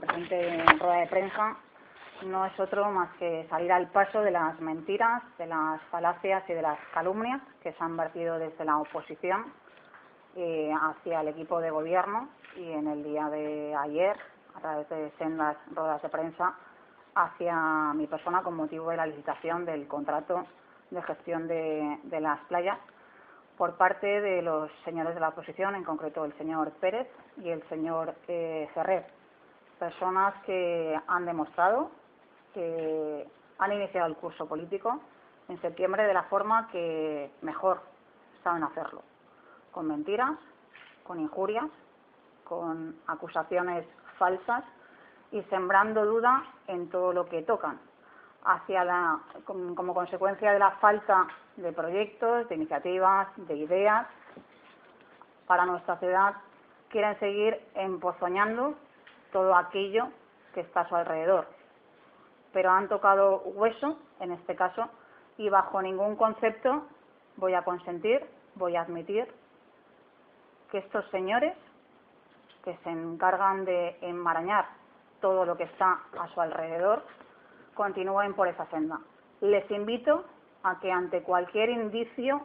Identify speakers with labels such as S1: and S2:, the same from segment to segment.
S1: presente rueda de prensa no es otro más que salir al paso de las mentiras, de las falacias y de las calumnias que se han vertido desde la oposición eh, hacia el equipo de gobierno y en el día de ayer, a través de sendas ruedas de prensa, hacia mi persona con motivo de la licitación del contrato de gestión de, de las playas por parte de los señores de la oposición, en concreto el señor Pérez y el señor eh, Ferrer, personas que han demostrado que han iniciado el curso político en septiembre de la forma que mejor saben hacerlo, con mentiras, con injurias, con acusaciones falsas y sembrando duda en todo lo que tocan, hacia la, como consecuencia de la falta de proyectos, de iniciativas, de ideas. Para nuestra ciudad, quieren seguir empozoñando todo aquello que está a su alrededor. Pero han tocado hueso, en este caso, y bajo ningún concepto voy a consentir, voy a admitir que estos señores que se encargan de enmarañar todo lo que está a su alrededor continúen por esa senda. Les invito a que ante cualquier indicio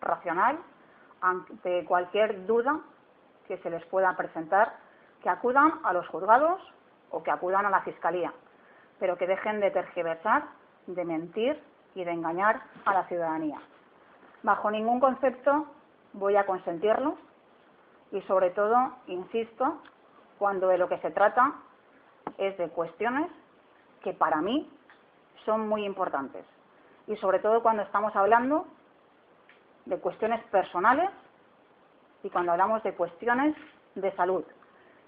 S1: racional, ante cualquier duda que se les pueda presentar, que acudan a los juzgados o que acudan a la Fiscalía, pero que dejen de tergiversar, de mentir y de engañar a la ciudadanía. Bajo ningún concepto voy a consentirlo y sobre todo, insisto, cuando de lo que se trata es de cuestiones que para mí son muy importantes. Y sobre todo cuando estamos hablando de cuestiones personales y cuando hablamos de cuestiones de salud,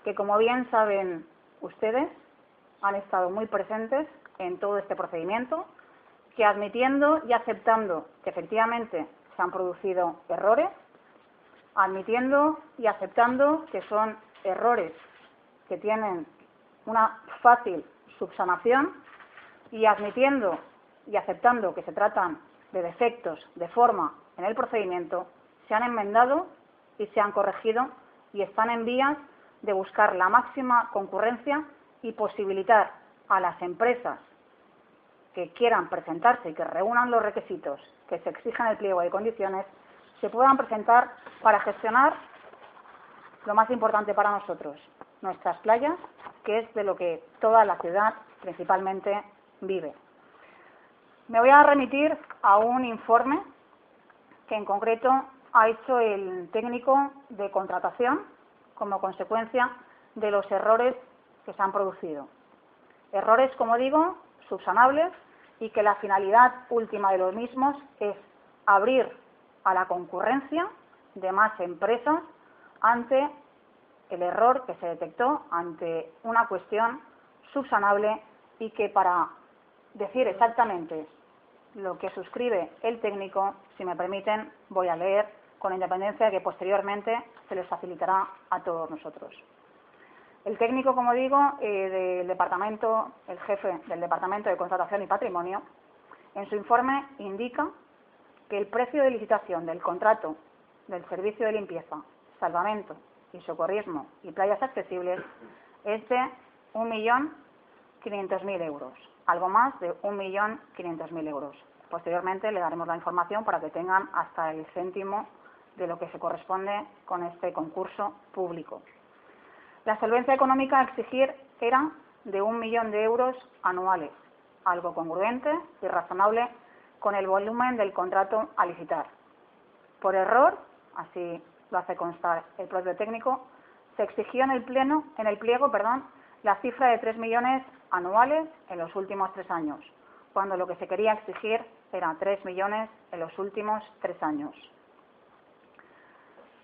S1: que como bien saben ustedes, han estado muy presentes en todo este procedimiento, que admitiendo y aceptando que efectivamente se han producido errores, admitiendo y aceptando que son errores que tienen una fácil subsanación y admitiendo y aceptando que se tratan de defectos de forma en el procedimiento, se han enmendado y se han corregido y están en vías de buscar la máxima concurrencia y posibilitar a las empresas que quieran presentarse y que reúnan los requisitos que se exijan en el pliego de condiciones, se puedan presentar para gestionar lo más importante para nosotros, nuestras playas, que es de lo que toda la ciudad principalmente vive. Me voy a remitir a un informe que en concreto ha hecho el técnico de contratación como consecuencia de los errores que se han producido. Errores, como digo, subsanables y que la finalidad última de los mismos es abrir a la concurrencia de más empresas ante el error que se detectó, ante una cuestión subsanable y que para decir exactamente lo que suscribe el técnico, si me permiten, voy a leer con independencia de que posteriormente se les facilitará a todos nosotros. El técnico, como digo, eh, del departamento, el jefe del Departamento de Contratación y Patrimonio, en su informe indica que el precio de licitación del contrato del servicio de limpieza, salvamento y socorrismo y playas accesibles es de 1.500.000 euros algo más de 1.500.000 euros. Posteriormente le daremos la información para que tengan hasta el céntimo de lo que se corresponde con este concurso público. La solvencia económica a exigir era de un millón de euros anuales, algo congruente y razonable con el volumen del contrato a licitar. Por error, así lo hace constar el propio técnico, se exigió en el pleno, en el pliego, perdón, la cifra de 3 millones anuales en los últimos tres años, cuando lo que se quería exigir eran 3 millones en los últimos tres años.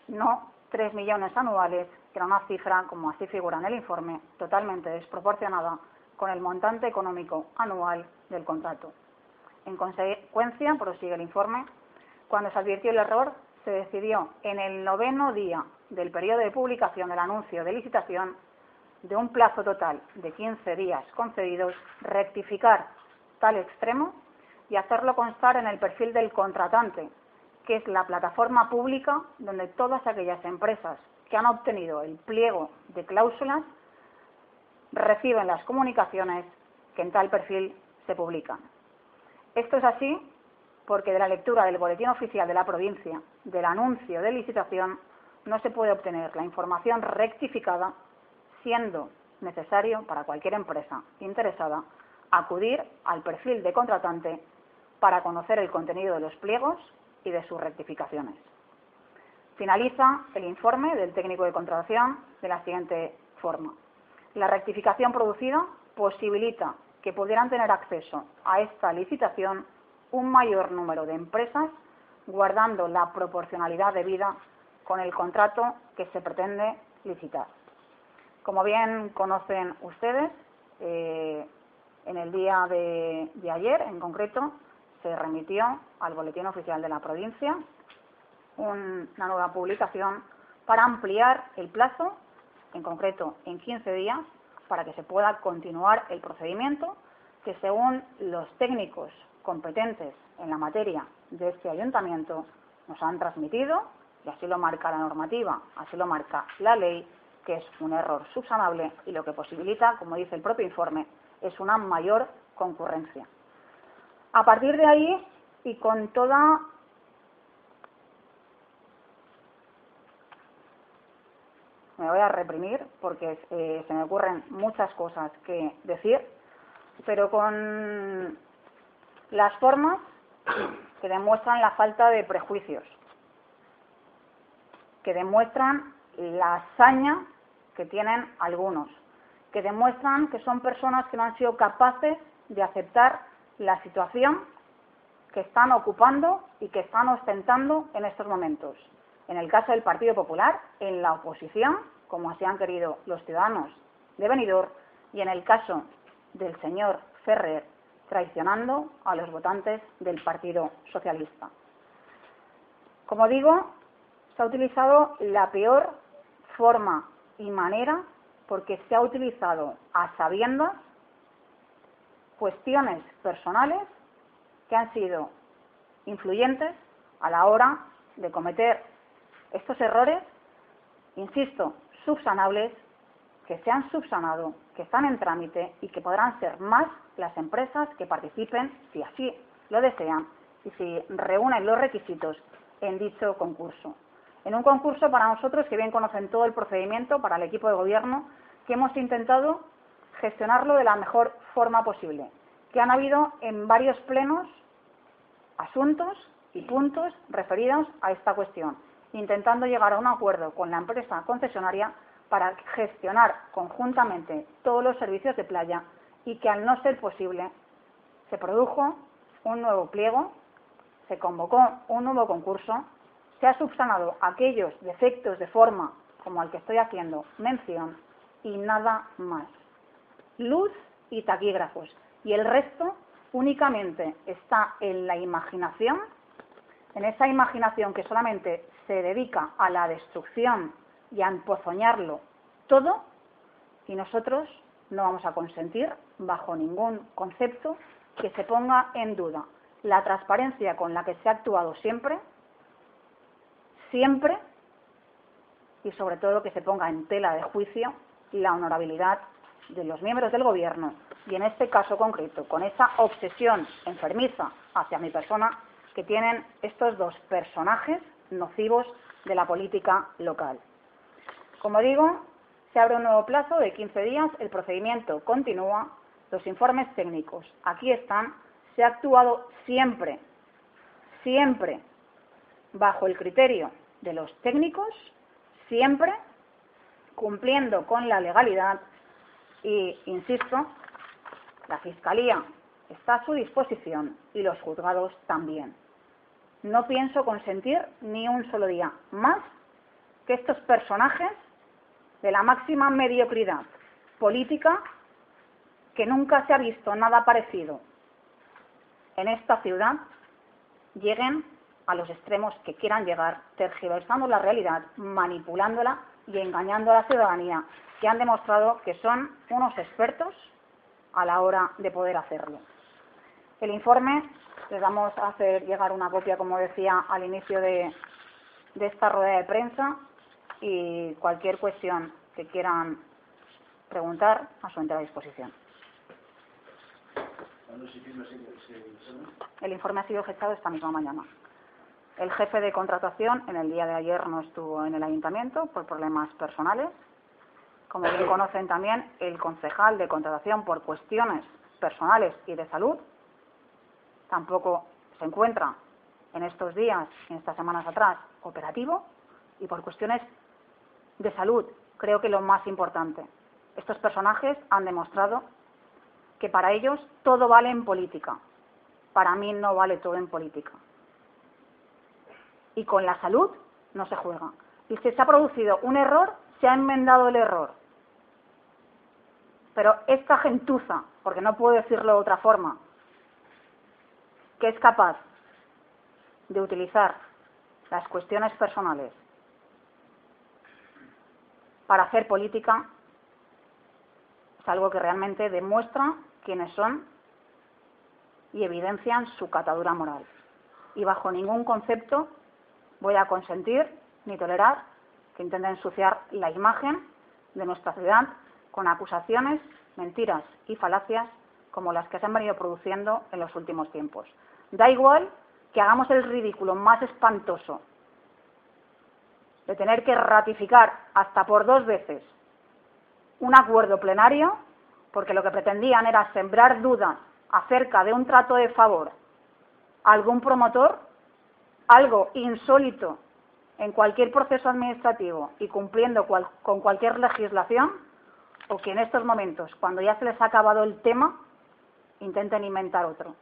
S1: No 3 millones anuales, que era una cifra, como así figura en el informe, totalmente desproporcionada con el montante económico anual del contrato. En consecuencia, prosigue el informe, cuando se advirtió el error, se decidió en el noveno día del periodo de publicación del anuncio de licitación de un plazo total de 15 días concedidos, rectificar tal extremo y hacerlo constar en el perfil del contratante, que es la plataforma pública donde todas aquellas empresas que han obtenido el pliego de cláusulas reciben las comunicaciones que en tal perfil se publican. Esto es así porque de la lectura del boletín oficial de la provincia del anuncio de licitación no se puede obtener la información rectificada, siendo necesario para cualquier empresa interesada acudir al perfil de contratante para conocer el contenido de los pliegos y de sus rectificaciones. Finaliza el informe del técnico de contratación de la siguiente forma. La rectificación producida posibilita que pudieran tener acceso a esta licitación un mayor número de empresas, guardando la proporcionalidad debida con el contrato que se pretende licitar. Como bien conocen ustedes, eh, en el día de, ayer, en concreto, se remitió al Boletín Oficial de la Provincia una nueva publicación para ampliar el plazo, en concreto en 15 días, para que se pueda continuar el procedimiento que, según los técnicos competentes en la materia de este ayuntamiento, nos han transmitido, y así lo marca la normativa, así lo marca la ley, que es un error subsanable y lo que posibilita, como dice el propio informe, es una mayor concurrencia. A partir de ahí, y con toda me voy a reprimir porque eh, se me ocurren muchas cosas que decir, pero con las formas que demuestran la falta de prejuicios, que demuestran la hazaña que tienen algunos, que demuestran que son personas que no han sido capaces de aceptar la situación que están ocupando y que están ostentando en estos momentos. En el caso del Partido Popular, en la oposición, como así han querido los ciudadanos de Benidorm, y en el caso del señor Ferrer, traicionando a los votantes del Partido Socialista. Como digo, se ha utilizado la peor forma y manera porque se ha utilizado a sabiendas cuestiones personales que han sido influyentes a la hora de cometer estos errores, insisto, subsanables, que se han subsanado, que están en trámite y que podrán ser más las empresas que participen, si así lo desean, y si reúnen los requisitos en dicho concurso. En un concurso para nosotros que bien conocen todo el procedimiento, para el equipo de gobierno, que hemos intentado gestionarlo de la mejor forma posible, que han habido en varios plenos asuntos y puntos referidos a esta cuestión, intentando llegar a un acuerdo con la empresa concesionaria para gestionar conjuntamente todos los servicios de playa y que al no ser posible se produjo un nuevo pliego, se convocó un nuevo concurso, se ha subsanado aquellos defectos de forma como al que estoy haciendo mención y nada más. Luz y taquígrafos. Y el resto únicamente está en la imaginación, en esa imaginación que solamente se dedica a la destrucción y a empozoñarlo todo, y nosotros no vamos a consentir bajo ningún concepto que se ponga en duda la transparencia con la que se ha actuado siempre, siempre, y sobre todo que se ponga en tela de juicio la honorabilidad de los miembros del Gobierno y en este caso concreto con esa obsesión enfermiza hacia mi persona que tienen estos dos personajes nocivos de la política local. Como digo, se abre un nuevo plazo de 15 días, el procedimiento continúa, los informes técnicos aquí están, se ha actuado siempre, siempre bajo el criterio de los técnicos, siempre cumpliendo con la legalidad y, insisto, la Fiscalía está a su disposición y los juzgados también. No pienso consentir ni un solo día más que estos personajes de la máxima mediocridad política, que nunca se ha visto nada parecido en esta ciudad, lleguen a los extremos que quieran llegar, tergiversando la realidad, manipulándola y engañando a la ciudadanía, que han demostrado que son unos expertos a la hora de poder hacerlo. El informe, les vamos a hacer llegar una copia, como decía al inicio de, de esta rueda de prensa, y cualquier cuestión que quieran preguntar a su entera disposición. El informe ha sido gestado esta misma mañana. El jefe de contratación en el día de ayer no estuvo en el ayuntamiento por problemas personales. Como bien conocen también, el concejal de contratación por cuestiones personales y de salud tampoco se encuentra en estos días, en estas semanas atrás, operativo y por cuestiones de salud, creo que lo más importante. Estos personajes han demostrado que para ellos todo vale en política. Para mí no vale todo en política. Y con la salud no se juega. Y si se ha producido un error, se ha enmendado el error. Pero esta gentuza, porque no puedo decirlo de otra forma, que es capaz de utilizar las cuestiones personales para hacer política es algo que realmente demuestra quiénes son y evidencian su catadura moral. Y bajo ningún concepto voy a consentir ni tolerar que intenten ensuciar la imagen de nuestra ciudad con acusaciones, mentiras y falacias como las que se han venido produciendo en los últimos tiempos. Da igual que hagamos el ridículo más espantoso de tener que ratificar hasta por dos veces un acuerdo plenario, porque lo que pretendían era sembrar dudas acerca de un trato de favor a algún promotor, algo insólito en cualquier proceso administrativo y cumpliendo con cualquier legislación, o que en estos momentos, cuando ya se les ha acabado el tema, intenten inventar otro.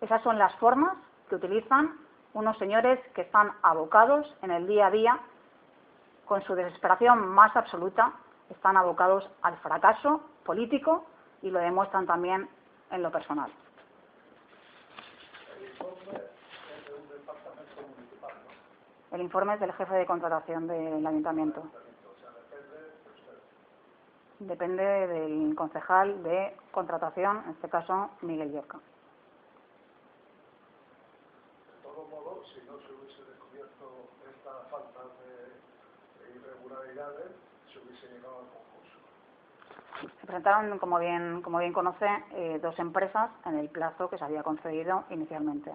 S1: Esas son las formas que utilizan unos señores que están abocados en el día a día, con su desesperación más absoluta, están abocados al fracaso político y lo demuestran también en lo personal. El informe es del jefe de contratación del ayuntamiento. Depende del concejal de contratación, en este caso Miguel Yerca.
S2: si no se hubiese descubierto esta falta de, irregularidades, se hubiese llegado al concurso.
S1: Se presentaron, como bien, como bien conoce, eh, dos empresas en el plazo que se había concedido inicialmente.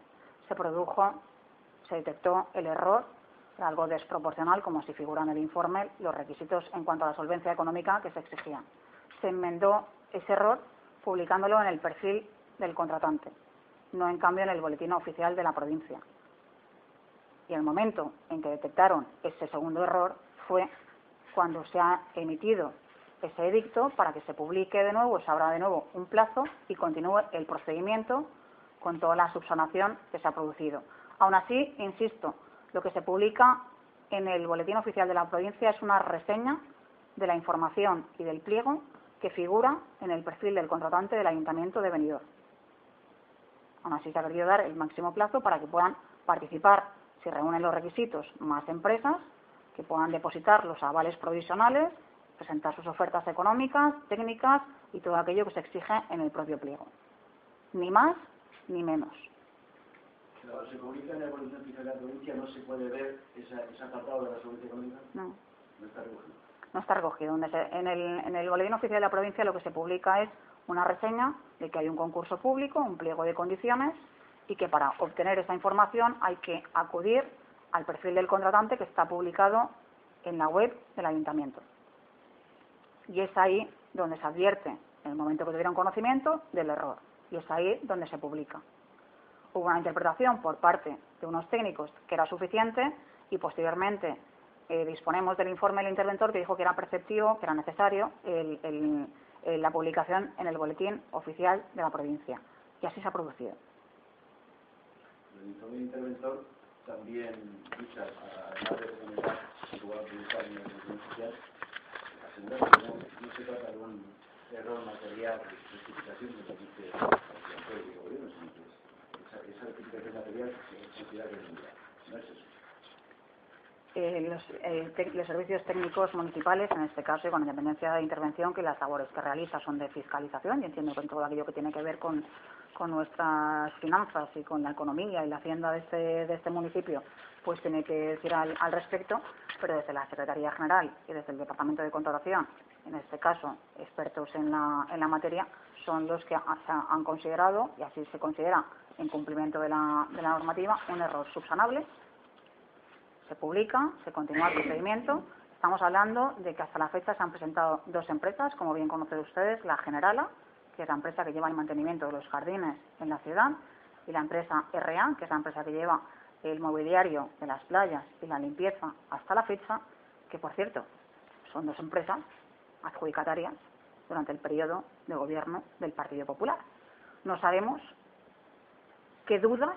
S1: Se produjo, se detectó el error, algo desproporcional, como si figura en el informe, los requisitos en cuanto a la solvencia económica que se exigían. Se enmendó ese error publicándolo en el perfil del contratante, no en cambio en el boletín oficial de la provincia y el momento en que detectaron ese segundo error fue cuando se ha emitido ese edicto para que se publique de nuevo, se abra de nuevo un plazo y continúe el procedimiento con toda la subsanación que se ha producido. Aún así, insisto, lo que se publica en el Boletín Oficial de la Provincia es una reseña de la información y del pliego que figura en el perfil del contratante del Ayuntamiento de Benidorm. Aún así, se ha querido dar el máximo plazo para que puedan participar si reúnen los requisitos más empresas que puedan depositar los avales provisionales, presentar sus ofertas económicas, técnicas y todo aquello que se exige en el propio pliego. Ni más ni menos.
S3: En la de la Provincia no se puede ver esa, ese apartado de la solvencia económica.
S1: No.
S3: No está recogido.
S1: No está recogido. En el, en el Boletín Oficial de la Provincia lo que se publica es una reseña de que hay un concurso público, un pliego de condiciones y que para obtener esa información hay que acudir al perfil del contratante que está publicado en la web del ayuntamiento. Y es ahí donde se advierte, en el momento que tuvieron conocimiento, del error. Y es ahí donde se publica. Hubo una interpretación por parte de unos técnicos que era suficiente y posteriormente eh, disponemos del informe del interventor que dijo que era perceptivo, que era necesario la publicación en el boletín oficial de la provincia. Y así se ha producido
S3: el informe interventor también vistas a la de comunidad que utilizar en el Consejo Social, asegurar que no, se trata de un error material de justificación que permite el gobierno, sino que que.
S1: Eh, los, eh, los, servicios técnicos municipales, en este caso, y con independencia de intervención, que las labores que realiza son de fiscalización, y entiendo con todo aquello que tiene que ver con, con nuestras finanzas y con la economía y la hacienda de este, de este municipio, pues tiene que decir al, al, respecto, pero desde la Secretaría General y desde el Departamento de Contratación, en este caso expertos en la, en la materia, son los que han considerado, y así se considera en cumplimiento de la, de la normativa, un error subsanable se publica, se continúa el procedimiento. Estamos hablando de que hasta la fecha se han presentado dos empresas, como bien conocen ustedes, la Generala, que es la empresa que lleva el mantenimiento de los jardines en la ciudad, y la empresa RA, que es la empresa que lleva el mobiliario de las playas y la limpieza hasta la fecha, que por cierto son dos empresas adjudicatarias durante el periodo de gobierno del Partido Popular. No sabemos qué dudas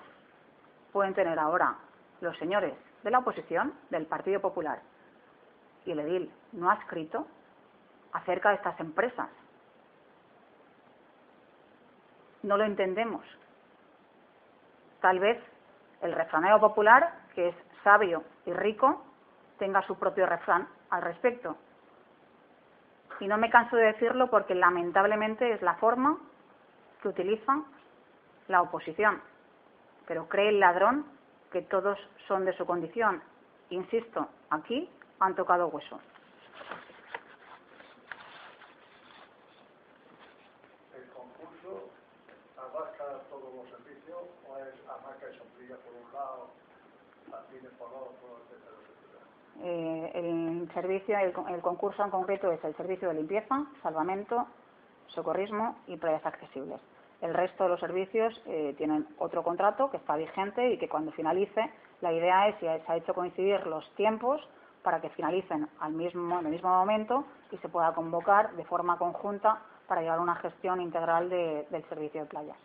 S1: pueden tener ahora los señores de la oposición del Partido Popular y el edil no ha escrito acerca de estas empresas. No lo entendemos. Tal vez el refranero popular, que es sabio y rico, tenga su propio refrán al respecto. Y no me canso de decirlo porque lamentablemente es la forma que utiliza la oposición. Pero cree el ladrón que todos son de su condición. Insisto, aquí han tocado hueso.
S2: ¿El concurso abarca todos los servicios o es abarca y sombrilla por un lado, patines por otro, etcétera, etcétera?
S1: Eh, el servicio, el, el concurso en concreto es el servicio de limpieza, salvamento, socorrismo y playas accesibles. El resto de los servicios eh, tienen otro contrato que está vigente y que cuando finalice, la idea es, y se ha hecho coincidir los tiempos para que finalicen al mismo, en el mismo momento y se pueda convocar de forma conjunta para llevar una gestión integral de, del servicio de playas.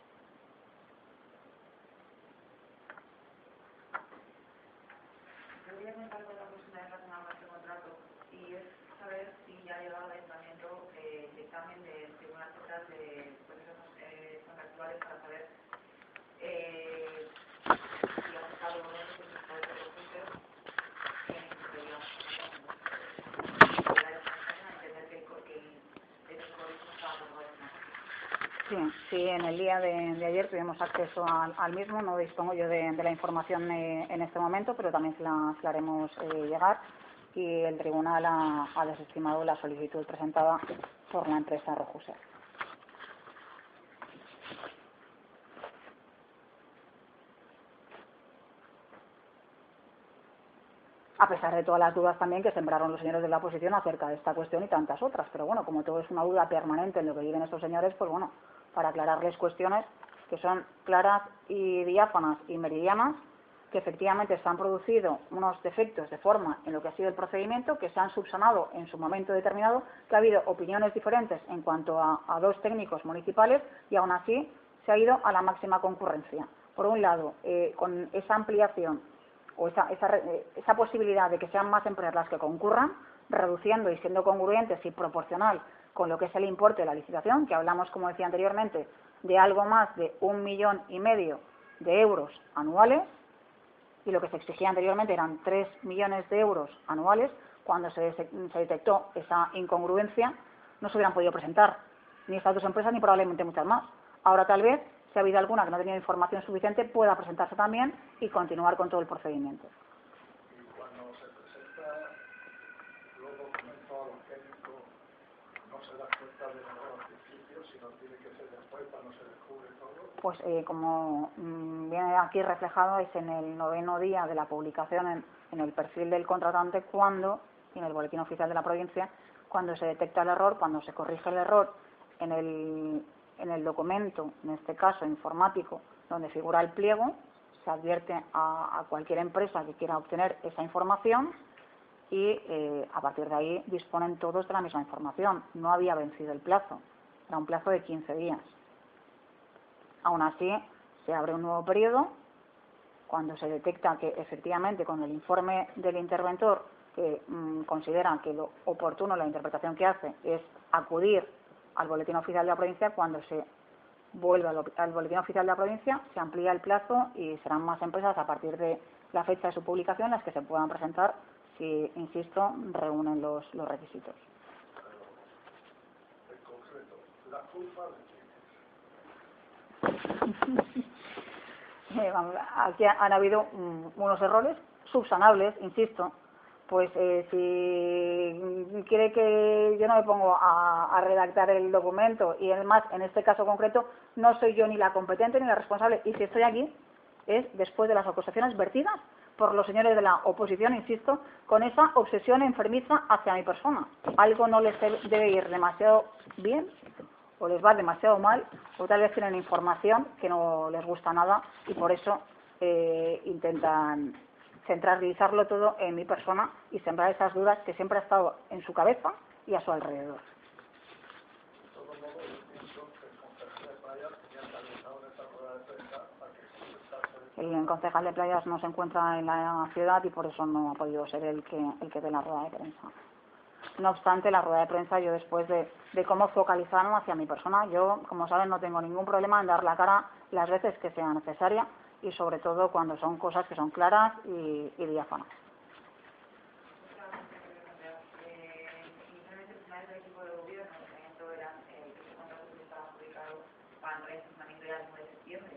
S1: Sí, sí, en el día de, ayer tuvimos acceso al, al, mismo, no dispongo yo de, la información eh, en este momento, pero también se la, haremos eh, llegar y el tribunal ha, ha, desestimado la solicitud presentada por la empresa Rojuser. a pesar de todas las dudas también que sembraron los señores de la oposición acerca de esta cuestión y tantas otras. Pero bueno, como todo es una duda permanente en lo que viven estos señores, pues bueno, para aclararles cuestiones que son claras y diáfanas y meridianas, que efectivamente se han producido unos defectos de forma en lo que ha sido el procedimiento, que se han subsanado en su momento determinado, que ha habido opiniones diferentes en cuanto a, dos técnicos municipales y aún así se ha ido a la máxima concurrencia. Por un lado, eh, con esa ampliación o esa, esa, esa posibilidad de que sean más empresas las que concurran, reduciendo y siendo congruentes y proporcional con lo que es el importe de la licitación, que hablamos, como decía anteriormente, de algo más de un millón y medio de euros anuales, y lo que se exigía anteriormente eran tres millones de euros anuales, cuando se, se detectó esa incongruencia, no se hubieran podido presentar ni estas dos empresas ni probablemente muchas más. Ahora tal vez, si ha habido alguna que no ha tenido información suficiente, pueda presentarse también y continuar con todo el procedimiento.
S2: Y cuando se presenta los documentos a los técnicos, no se da cuenta de nuevo al principio, sino tiene que ser después cuando se descubre todo.
S1: Pues eh, como mmm, viene aquí reflejado, es en el noveno día de la publicación en, en el perfil del contratante cuando, en el boletín oficial de la provincia, cuando se detecta el error, cuando se corrige el error en el, en el documento, en este caso informático, donde figura el pliego, se advierte a, a cualquier empresa que quiera obtener esa información y eh, a partir de ahí disponen todos de la misma información. No había vencido el plazo, era un plazo de 15 días. Aún así, se abre un nuevo periodo cuando se detecta que efectivamente con el informe del interventor que mm, considera que lo oportuno, la interpretación que hace es acudir al boletín oficial de la provincia, cuando se vuelve al, boletín oficial de la provincia, se amplía el plazo y serán más empresas a partir de la fecha de su publicación las que se puedan presentar si, insisto, reúnen los, los requisitos.
S2: En concreto, la culpa de.
S1: Eh, aquí ha- han habido mm, unos errores subsanables, insisto. Pues eh, si quiere que yo no me pongo a, redactar el documento y además en este caso concreto no soy yo ni la competente ni la responsable y si estoy aquí es después de las acusaciones vertidas por los señores de la oposición, insisto, con esa obsesión enfermiza hacia mi persona. Algo no les debe ir demasiado bien o les va demasiado mal o tal vez tienen información que no les gusta nada y por eso eh, intentan centralizarlo todo en mi persona y sembrar esas dudas que siempre ha estado en su cabeza y a su alrededor.
S2: El
S1: concejal de playas no se encuentra en la ciudad y por eso no ha podido ser el que, el que dé la rueda de prensa. No obstante, la rueda de prensa, yo después de, cómo focalizaron hacia mi persona, yo, como saben, no tengo ningún problema en dar la cara las veces que sea necesaria y sobre todo cuando son cosas que son claras y, y diáfanas.
S4: inicialmente el final del equipo de gobierno, el tratamiento era el que se contrato que estaba publicado para el funcionamiento ya el 1 de septiembre.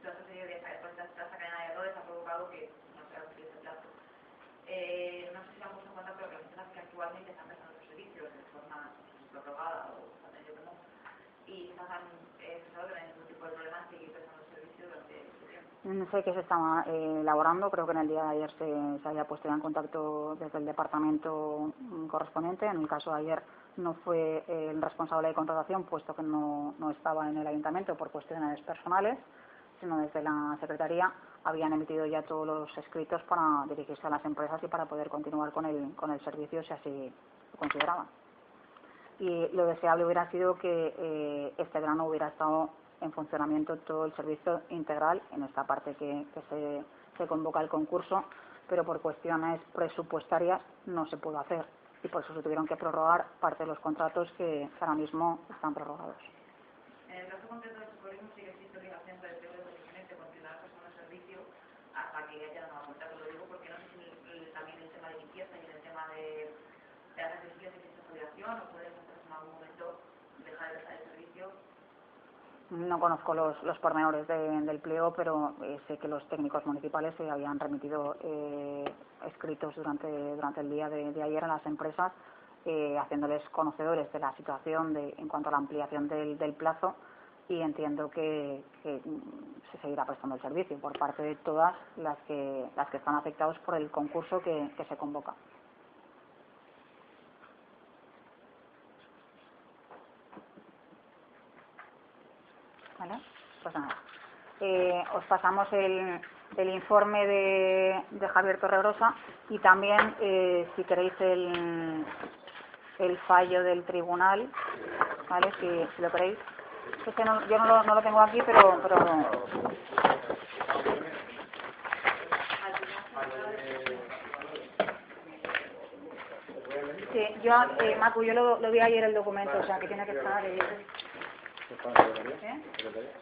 S4: Toda esta serie de esta, esta cadena de errores ha provocado que no se ha cumplido ese plazo. Eh, no sé si lo han puesto en cuenta, pero que las empresas que están prestando sus servicios de forma prorrogada o bastante como y no han eh, no hay ningún tipo de problema en seguir prestando el servicio durante este tiempo.
S1: Sé qué se estaba eh, elaborando, creo que en el día de ayer se, se había puesto ya en contacto desde el departamento correspondiente. En el caso de ayer no fue eh, el responsable de contratación, puesto que no, no estaba en el ayuntamiento por cuestiones personales, sino desde la Secretaría habían emitido ya todos los escritos para dirigirse a las empresas y para poder continuar con el, con el servicio si así lo consideraban. Y lo deseable hubiera sido que eh, este verano hubiera estado en funcionamiento todo el servicio integral en esta parte que, que se, se convoca el concurso, pero por cuestiones presupuestarias no se pudo hacer y por eso se tuvieron que prorrogar parte de los contratos que ahora mismo están prorrogados.
S4: En el caso concreto del socorrismo sí que existe obligación del pliego de condiciones de continuar prestando servicio hasta que haya una vuelta. Lo digo porque no sé si el- también el tema de limpieza y en el tema de, las necesidades existe obligación o pueden ustedes en algún momento dejar de el servicio.
S1: No conozco los, los pormenores de- del pliego, pero eh, sé que los técnicos municipales se habían remitido eh, escritos durante, durante el día de, de ayer a las empresas, eh, haciéndoles conocedores de la situación de, en cuanto a la ampliación del, del plazo y entiendo que, que, mm, se seguirá prestando el servicio por parte de todas las que, las que están afectados por el concurso que, que se convoca. ¿Vale? Pues nada. Eh, os pasamos el, el informe de, de Javier Torregrosa y también, eh, si queréis, el, el fallo del tribunal, ¿vale? Si, lo queréis. Es que no- yo no lo, no lo tengo aquí, pero, pero Sí, yo, eh, Macu, yo lo, vi ayer el documento, o sea, que tiene que estar... ¿eh? Eh,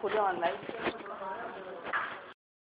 S1: Julio Online.